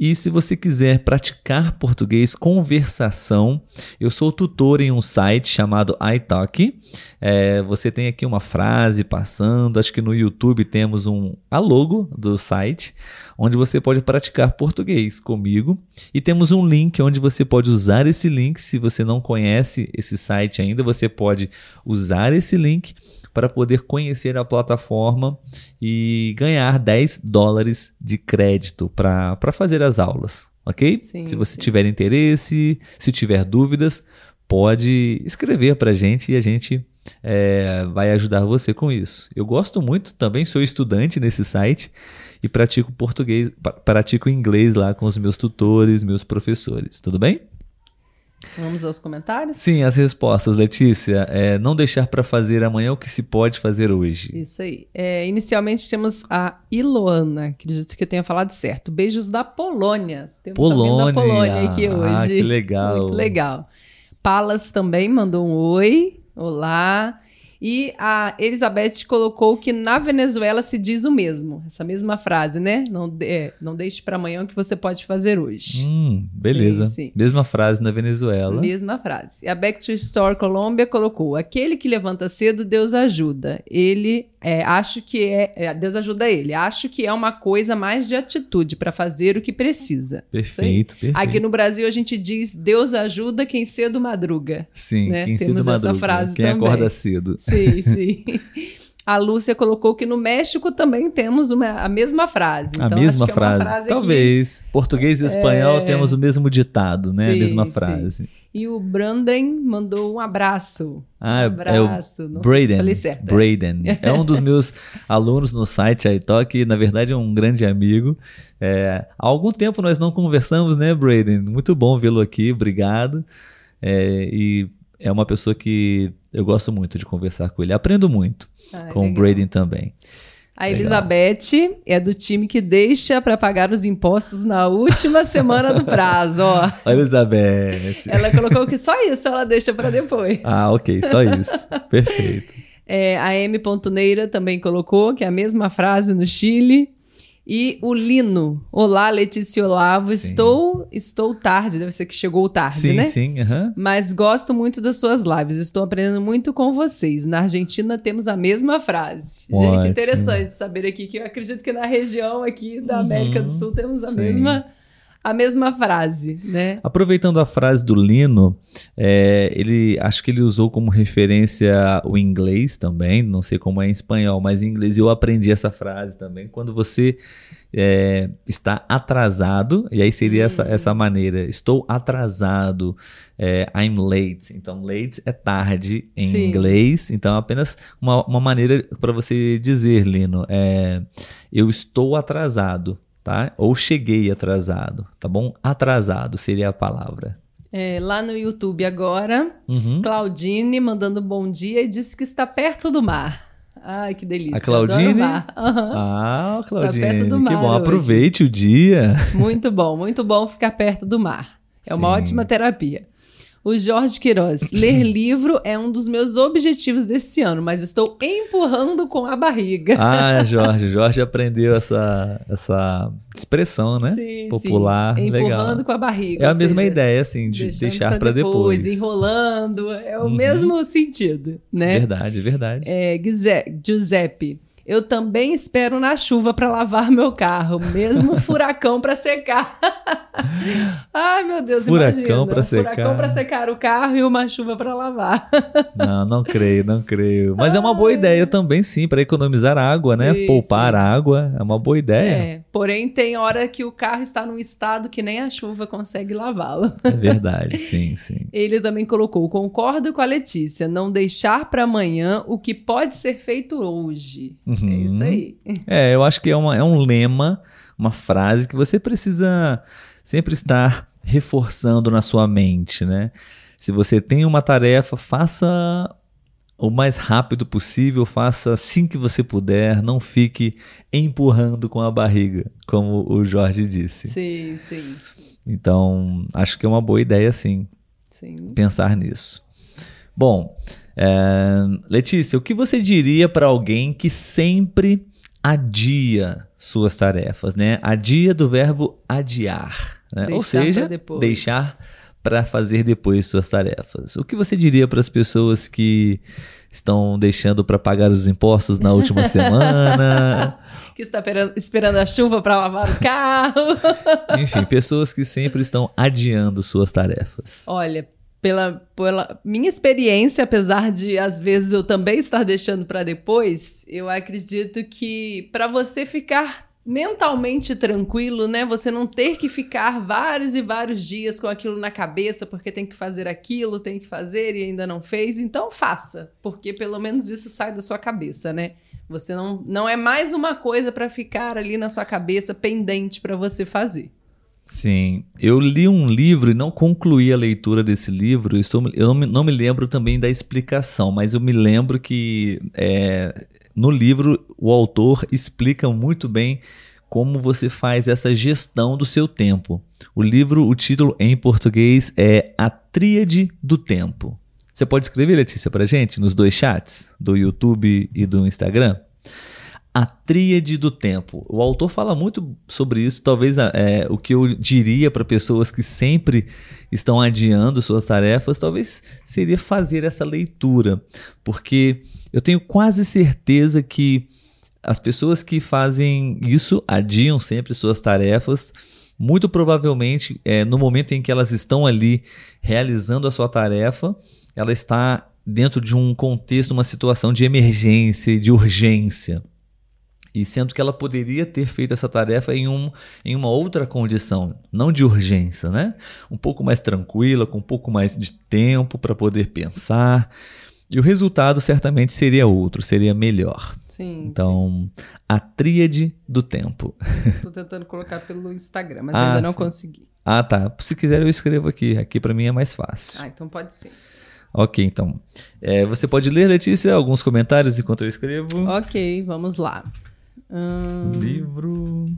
E se você quiser praticar português conversação, eu sou tutor em um site chamado iTalk. É, você tem aqui uma frase passando, acho que no YouTube temos um a logo do site, onde você pode praticar português comigo. E temos um link onde você pode usar esse link. Se você não conhece esse site ainda, você pode usar esse link para poder conhecer a plataforma e ganhar 10 dólares de crédito para fazer as aulas, ok? Sim, se você sim. tiver interesse, se tiver dúvidas, pode escrever para a gente e a gente é, vai ajudar você com isso. Eu gosto muito, também sou estudante nesse site e pratico português, pratico inglês lá com os meus tutores, meus professores. Tudo bem? Vamos aos comentários? Sim, as respostas, Letícia. É, não deixar para fazer amanhã o que se pode fazer hoje. Isso aí. É, inicialmente temos a Iloana, acredito que eu tenha falado certo. Beijos da Polônia. Temos Polônia. da Polônia aqui ah, hoje. Ah, que legal. Muito legal. Palas também mandou um oi. Olá. E a Elizabeth colocou que na Venezuela se diz o mesmo, essa mesma frase, né? Não, é, não deixe para amanhã o que você pode fazer hoje. Hum, beleza. Sim, sim. Mesma frase na Venezuela. Mesma frase. E a Back to Store Colômbia colocou: aquele que levanta cedo, Deus ajuda. Ele é, acho que é, é, Deus ajuda ele. Acho que é uma coisa mais de atitude para fazer o que precisa. Perfeito, perfeito. Aqui no Brasil a gente diz Deus ajuda quem cedo madruga. Sim, né? quem Temos cedo madruga. Frase quem também. acorda cedo. Sim, sim. A Lúcia colocou que no México também temos uma, a mesma frase. Então, a mesma frase. É frase. Talvez. Que... Português e espanhol é... temos o mesmo ditado, né? Sim, a mesma frase. Sim. E o Brandon mandou um abraço. Ah, um abraço. é o Braden. falei certo. É. Braden. É um dos [LAUGHS] meus alunos no site iTalk, na verdade é um grande amigo. É, há algum tempo nós não conversamos, né, Braden? Muito bom vê-lo aqui, obrigado. É, e é uma pessoa que eu gosto muito de conversar com ele. Aprendo muito ah, com legal. o Braden também. A Elizabeth é do time que deixa para pagar os impostos na última semana do prazo, ó. [LAUGHS] A Elizabeth. Ela colocou que só isso ela deixa para depois. Ah, ok, só isso. Perfeito. É, a M. Neira também colocou que é a mesma frase no Chile. E o Lino. Olá, Letícia Olavo. Estou estou tarde, deve ser que chegou tarde, sim, né? Sim, sim. Uhum. Mas gosto muito das suas lives. Estou aprendendo muito com vocês. Na Argentina temos a mesma frase. Ótimo. Gente, interessante saber aqui que eu acredito que na região aqui da América uhum. do Sul temos a sim. mesma a mesma frase, né? Aproveitando a frase do Lino, é, ele acho que ele usou como referência o inglês também, não sei como é em espanhol, mas em inglês eu aprendi essa frase também. Quando você é, está atrasado, e aí seria essa, Hum. essa maneira, estou atrasado, é, I'm late. Então, late é tarde em Sim. inglês, então apenas uma, uma maneira para você dizer, Lino, é, eu estou atrasado, tá? Ou cheguei atrasado, tá bom? Atrasado seria a palavra. É, lá no YouTube agora, Uhum. Claudine mandando bom dia e disse que está perto do mar. Ai, que delícia. A Claudine? Aham. Ah, Claudine, perto do que mar bom. hoje. Aproveite o dia. Muito bom, muito bom ficar perto do mar. É uma Sim. ótima terapia. O Jorge Queiroz, ler [LAUGHS] livro é um dos meus objetivos desse ano, mas estou empurrando com a barriga. Ah, [LAUGHS] Jorge, Jorge aprendeu essa, essa expressão, né? Sim, Popular, sim. legal. Empurrando com a barriga. É a mesma seja, ideia, assim, de deixar pra para depois. Enrolando, é o Uhum. mesmo sentido, né? Verdade, verdade. É, Giuseppe, eu também espero na chuva para lavar [LAUGHS] meu carro, mesmo furacão para secar. [LAUGHS] Ai, meu Deus, Furacão pra secar. Furacão para secar o carro e uma chuva para lavar. [LAUGHS] Não, não creio, não creio. Mas é uma boa ideia também, sim, para economizar água, né? Sim, Poupar sim. água é uma boa ideia. É, porém tem hora que o carro está num estado que nem a chuva consegue lavá-lo. É verdade, sim, sim. Ele também colocou: concordo com a Letícia, não deixar para amanhã o que pode ser feito hoje. É Uhum. isso aí. É, eu acho que é, uma, é um lema, uma frase que você precisa sempre estar reforçando na sua mente, né? Se você tem uma tarefa, faça o mais rápido possível, faça assim que você puder, não fique empurrando com a barriga, como o Jorge disse. Sim, sim, Então, acho que é uma boa ideia, sim, sim. pensar nisso. Bom, é, Letícia, o que você diria para alguém que sempre adia suas tarefas, né? Adia do verbo adiar, né? Ou seja, deixar para fazer depois suas tarefas. O que você diria para as pessoas que estão deixando para pagar os impostos na última [LAUGHS] semana? que está pera- esperando a chuva para lavar o carro. Enfim, pessoas que sempre estão adiando suas tarefas. Olha, pela, pela minha experiência, apesar de às vezes eu também estar deixando para depois, eu acredito que para você ficar mentalmente tranquilo, né? Você não ter que ficar vários e vários dias com aquilo na cabeça, porque tem que fazer aquilo, tem que fazer e ainda não fez, então faça, porque pelo menos isso sai da sua cabeça, né? Você não, não é mais uma coisa para ficar ali na sua cabeça pendente para você fazer. Sim, eu li um livro e não concluí a leitura desse livro. Eu, estou, eu não, me, não me lembro também da explicação, mas eu me lembro que é, no livro o autor explica muito bem como você faz essa gestão do seu tempo. O livro, o título em português é A Tríade do Tempo. Você pode escrever, Letícia, pra gente nos dois chats, do YouTube e do Instagram? A tríade do tempo. O autor fala muito sobre isso. Talvez é, o que eu diria para pessoas que sempre estão adiando suas tarefas, talvez seria fazer essa leitura, porque eu tenho quase certeza que as pessoas que fazem isso adiam sempre suas tarefas. Muito provavelmente, é, no momento em que elas estão ali realizando a sua tarefa, ela está dentro de um contexto, uma situação de emergência de urgência. E sendo que ela poderia ter feito essa tarefa em, um, em uma outra condição, não de urgência, né? Um pouco mais tranquila, com um pouco mais de tempo para poder pensar. E o resultado certamente seria outro, seria melhor. Sim. Então, a tríade do tempo. Tô tentando colocar pelo Instagram, mas Ah, ainda não sim. consegui. Ah, tá. Se quiser, eu escrevo aqui. Aqui para mim é mais fácil. Ah, então pode ser. Ok, então. É, você pode ler, Letícia, alguns comentários enquanto eu escrevo. Ok, vamos lá. Hum, Livro.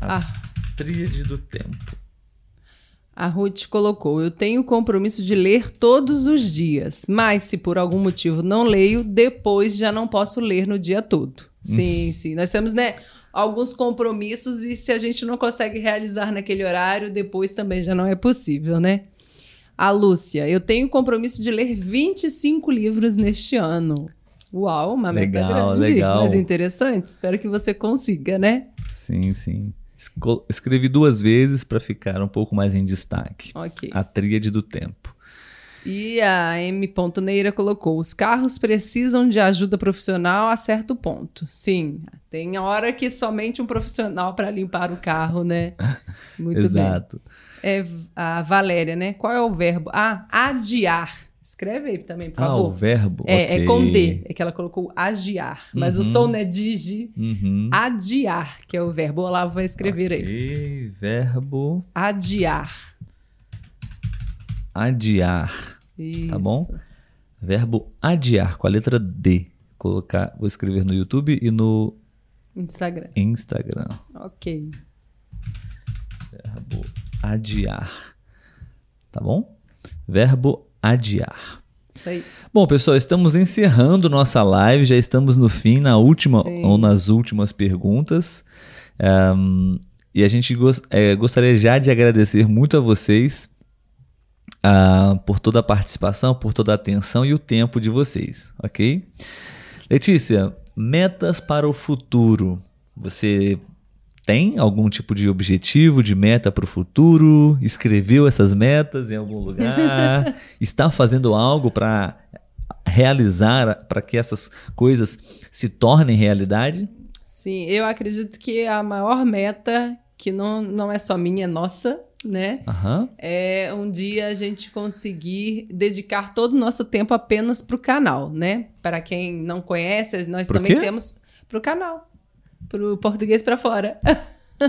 A ah, Tríade do Tempo. a Ruth colocou: Eu tenho o compromisso de ler todos os dias, mas se por algum motivo não leio, depois já não posso ler no dia todo. Sim, sim. Nós temos, né? Alguns compromissos e se a gente não consegue realizar naquele horário, depois também já não é possível, né? A Lúcia, eu tenho o compromisso de ler 25 livros neste ano. Uau, uma meta Legal, grande, legal. mas interessante. Espero que você consiga, né? Sim, sim. Escrevi duas vezes para ficar um pouco mais em destaque. Ok. A tríade do tempo. E a M. Neira colocou: os carros precisam de ajuda profissional a certo ponto. Sim, tem hora que somente um profissional para limpar o carro, né? [LAUGHS] Muito bem. Exato. É a Valéria, né? Qual é o verbo? Ah, adiar. Escreve aí também, por Ah, o favor. verbo. é, ok. é com D, é que ela colocou agiar. Mas o Uhum. som não é digi. Uhum. Adiar, que é o verbo. O Olavo vai escrever aí. Ok, Verbo Adiar. adiar. Isso. Tá bom? Verbo adiar com a letra D. Colocar, vou escrever no YouTube e no Instagram. Instagram. Ok. Verbo adiar. Tá bom? Verbo adiar. Isso aí. Bom, pessoal, estamos encerrando nossa live, já estamos no fim, na última Sim. ou nas últimas perguntas. Ahn, e a gente eh, gostaria já de agradecer muito a vocês ah, por toda a participação, por toda a atenção e o tempo de vocês, ok? Letícia, metas para o futuro. Você tem algum tipo de objetivo, de meta para o futuro? Escreveu essas metas em algum lugar? [LAUGHS] Está fazendo algo para realizar, para que essas coisas se tornem realidade? Sim, eu acredito que a maior meta, que não, não é só minha, é nossa, né? Aham. É um dia a gente conseguir dedicar todo o nosso tempo apenas para o canal, né? Para quem não conhece, nós Pro também quê? temos para o canal, para o português para [LAUGHS] fora.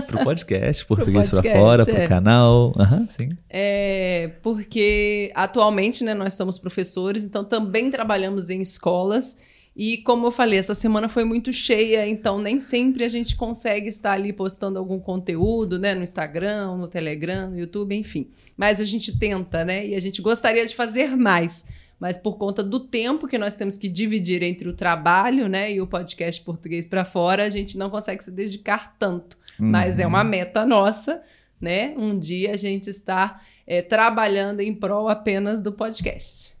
Pro podcast, português para fora, é. pro canal. Aham, sim. É, porque atualmente, né, nós somos professores, então também trabalhamos em escolas. E como eu falei, essa semana foi muito cheia, então nem sempre a gente consegue estar ali postando algum conteúdo, né, no Instagram, no Telegram, no YouTube, enfim. Mas a gente tenta, né? E a gente gostaria de fazer mais. Mas por conta do tempo que nós temos que dividir entre o trabalho, né, e o podcast português para fora, a gente não consegue se dedicar tanto. Mas é Uhum. uma meta nossa, né? Um dia a gente está é, trabalhando em prol apenas do podcast.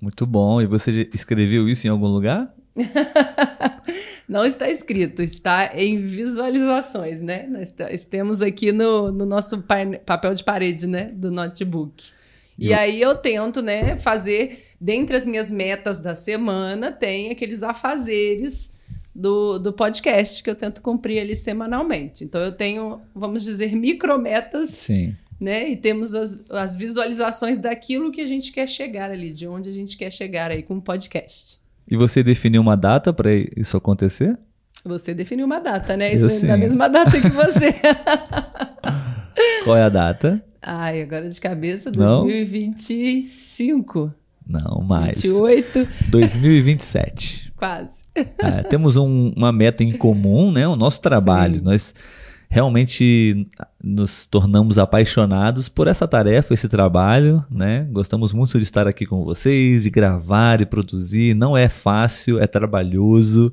Muito bom. E você escreveu isso em algum lugar? [LAUGHS] Não está escrito, está em visualizações, né? Nós temos aqui no, no nosso papel de parede, né? Do notebook. E Eu- aí eu tento, né, fazer, dentre as minhas metas da semana, tem aqueles afazeres do, do podcast que eu tento cumprir ali semanalmente. Então eu tenho, vamos dizer, micrometas Sim. né? E temos as, as visualizações daquilo que a gente quer chegar ali, de onde a gente quer chegar aí com o podcast. E você definiu uma data para isso acontecer? Você definiu uma data, né? Eu Isso é da sim. mesma data que você. [LAUGHS] Qual é a data? Ai, agora de cabeça, Não? 2025. Não, mais. 28, 2027. [LAUGHS] quase. É, temos um- uma meta em comum, né? O nosso trabalho. Sim. Nós realmente nos tornamos apaixonados por essa tarefa, esse trabalho, né? Gostamos muito de estar aqui com vocês, de gravar e produzir. Não é fácil, é trabalhoso,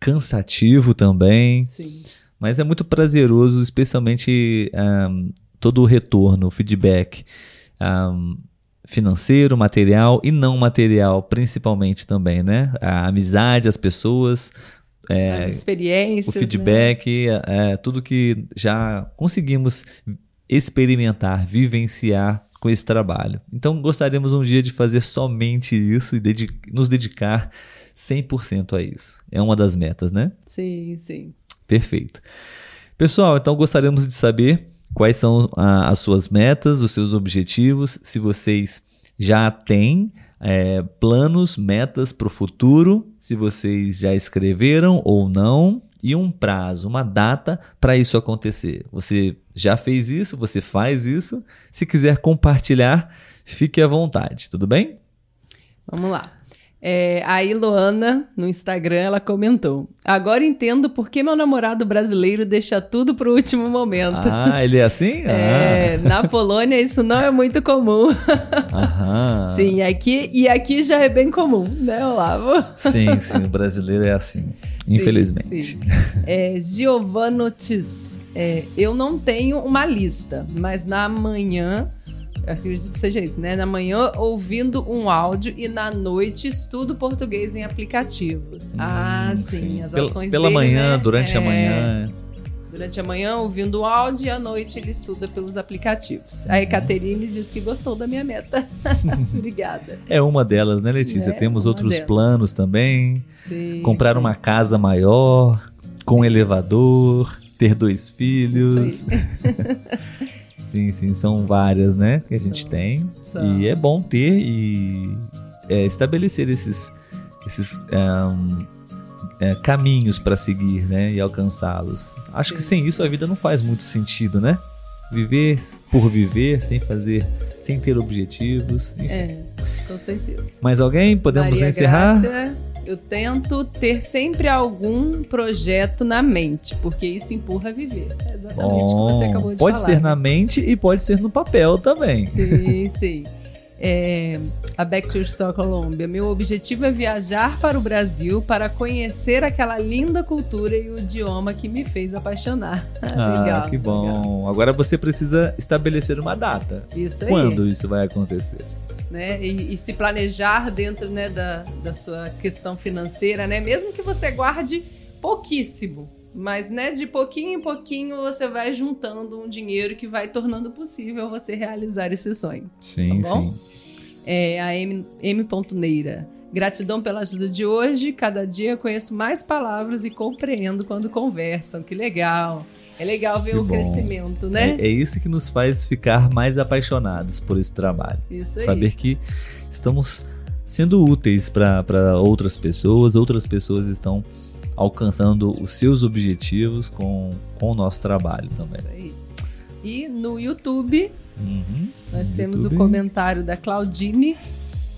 cansativo também, Sim. mas é muito prazeroso, especialmente ahm, todo o retorno, o feedback. ahm, financeiro, material e não material, principalmente também, né? A amizade, as pessoas, As experiências. o feedback, é, tudo que já conseguimos experimentar, vivenciar com esse trabalho. Então gostaríamos um dia de fazer somente isso e nos dedicar 100% a isso. É uma das metas, né? Né? Sim, sim. Perfeito. Pessoal, então gostaríamos de saber quais são ah, as suas metas, os seus objetivos, se vocês já têm é, planos, metas para o futuro, se vocês já escreveram ou não, e um prazo, uma data para isso acontecer. Você já fez isso? Você faz isso? Se quiser compartilhar, fique à vontade, tudo bem? Vamos lá. É, a Iloana, no Instagram, ela comentou: Agora entendo por que meu namorado brasileiro deixa tudo pro último momento. Ah, ele é assim? [LAUGHS] É, na Polônia isso não é muito comum. Ah, aham. [LAUGHS] Sim, aqui e aqui já é bem comum, né, Olavo? Sim, sim, o brasileiro é assim, [LAUGHS] Sim, infelizmente. sim. É, Giovanotis, é, eu não tenho uma lista, mas na manhã, acredito que seja isso, né? Na manhã ouvindo um áudio e na noite estudo português em aplicativos. ah, Hum, sim, as Pela- ações Pela dele, manhã, né? durante a É, manhã. Durante a manhã ouvindo o áudio e à noite ele estuda pelos aplicativos. A Ecaterine diz que gostou da minha meta. [LAUGHS] Obrigada. É uma delas, né, Letícia? É Temos outros delas. planos também. Sim, Comprar sim. uma casa maior, com elevador, ter dois filhos. Isso aí. [LAUGHS] Sim, sim, são várias, né? Que a gente São. tem. São. E é bom ter e é, estabelecer esses, esses ahn, é, caminhos para seguir, né? E alcançá-los. Acho que sem isso a vida não faz muito sentido, né? Viver por viver, sem fazer, sem ter objetivos. enfim. É, com certeza. Mais alguém? Podemos Maria encerrar? Grácia, eu tento ter sempre algum projeto na mente, porque isso empurra a viver. É exatamente o que você acabou Bom, de pode falar. ser na mente e pode ser no papel também. Sim, sim. É, a Back to Store Colômbia. Meu objetivo é viajar para o Brasil para conhecer aquela linda cultura e o idioma que me fez apaixonar. [LAUGHS] Ah, Legal, que legal. bom. Agora você precisa estabelecer uma data. Isso aí. Quando isso vai acontecer? né? E, e se planejar dentro né, da, da sua questão financeira, né? Mesmo que você guarde pouquíssimo. Mas, né, de pouquinho em pouquinho você vai juntando um dinheiro que vai tornando possível você realizar esse sonho. Sim, Tá bom? sim. É a M. M. Neira. Gratidão pela ajuda de hoje. Cada dia conheço mais palavras e compreendo quando conversam. Que legal. É legal ver Que o bom. crescimento, né? É, é isso que nos faz ficar mais apaixonados por esse trabalho. Isso aí. Saber que estamos sendo úteis para outras pessoas, outras pessoas estão alcançando os seus objetivos com, com o nosso trabalho também. Isso aí. E no YouTube, Uhum. nós No temos YouTube. o comentário da Claudine.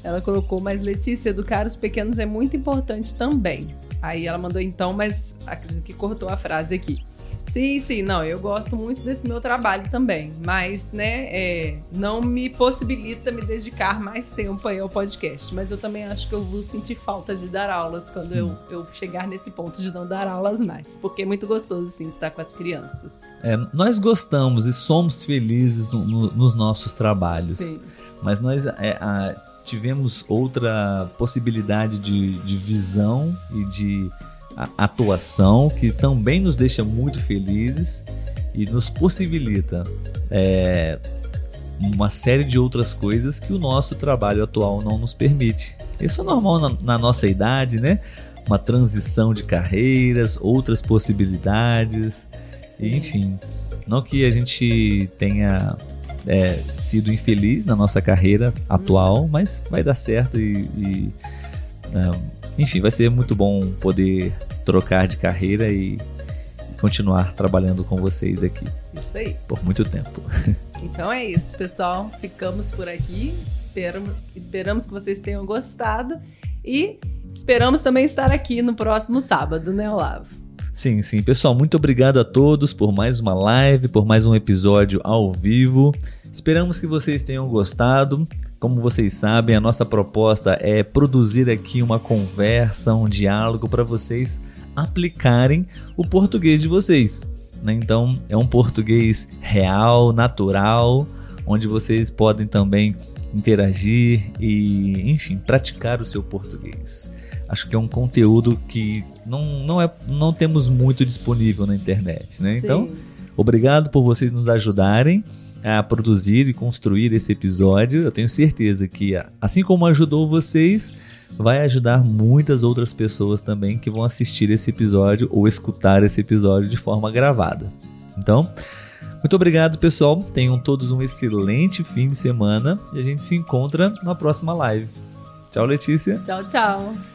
Ela colocou, mas Letícia, educar os pequenos é muito importante também. Aí ela mandou então, mas acredito que cortou a frase aqui. Sim, sim, não, eu gosto muito desse meu trabalho também, mas, né, é, não me possibilita me dedicar mais tempo aí ao podcast. Mas eu também acho que eu vou sentir falta de dar aulas quando eu, eu chegar nesse ponto de não dar aulas mais, porque é muito gostoso, sim, estar com as crianças. É, nós gostamos e somos felizes no- no- nos nossos trabalhos. Sim, Mas nós é, a- tivemos outra possibilidade de, de visão e de atuação que também nos deixa muito felizes e nos possibilita é, uma série de outras coisas que o nosso trabalho atual não nos permite. Isso é normal na, na nossa idade, né? Uma transição de carreiras, outras possibilidades, enfim. Não que a gente tenha é, sido infeliz na nossa carreira atual, mas vai dar certo e, e, ah, enfim, vai ser muito bom poder trocar de carreira e continuar trabalhando com vocês aqui isso aí. por muito tempo. [LAUGHS] Então é isso, pessoal. Ficamos por aqui. Esperamos, esperamos que vocês tenham gostado. E esperamos também estar aqui no próximo sábado, né, Olavo? Sim, sim. Pessoal, muito obrigado a todos por mais uma live, por mais um episódio ao vivo. Esperamos que vocês tenham gostado. Como vocês sabem, a nossa proposta é produzir aqui uma conversa, um diálogo para vocês aplicarem o português de vocês. né? Então, é um português real, natural, onde vocês podem também interagir e, enfim, praticar o seu português. Acho que é um conteúdo que não, não, é, não temos muito disponível na internet, né? Então. Obrigado por vocês nos ajudarem a produzir e construir esse episódio. Eu tenho certeza que, assim como ajudou vocês, vai ajudar muitas outras pessoas também que vão assistir esse episódio ou escutar esse episódio de forma gravada. Então, muito obrigado, pessoal. Tenham todos um excelente fim de semana e a gente se encontra na próxima live. Tchau, Letícia. Tchau, tchau.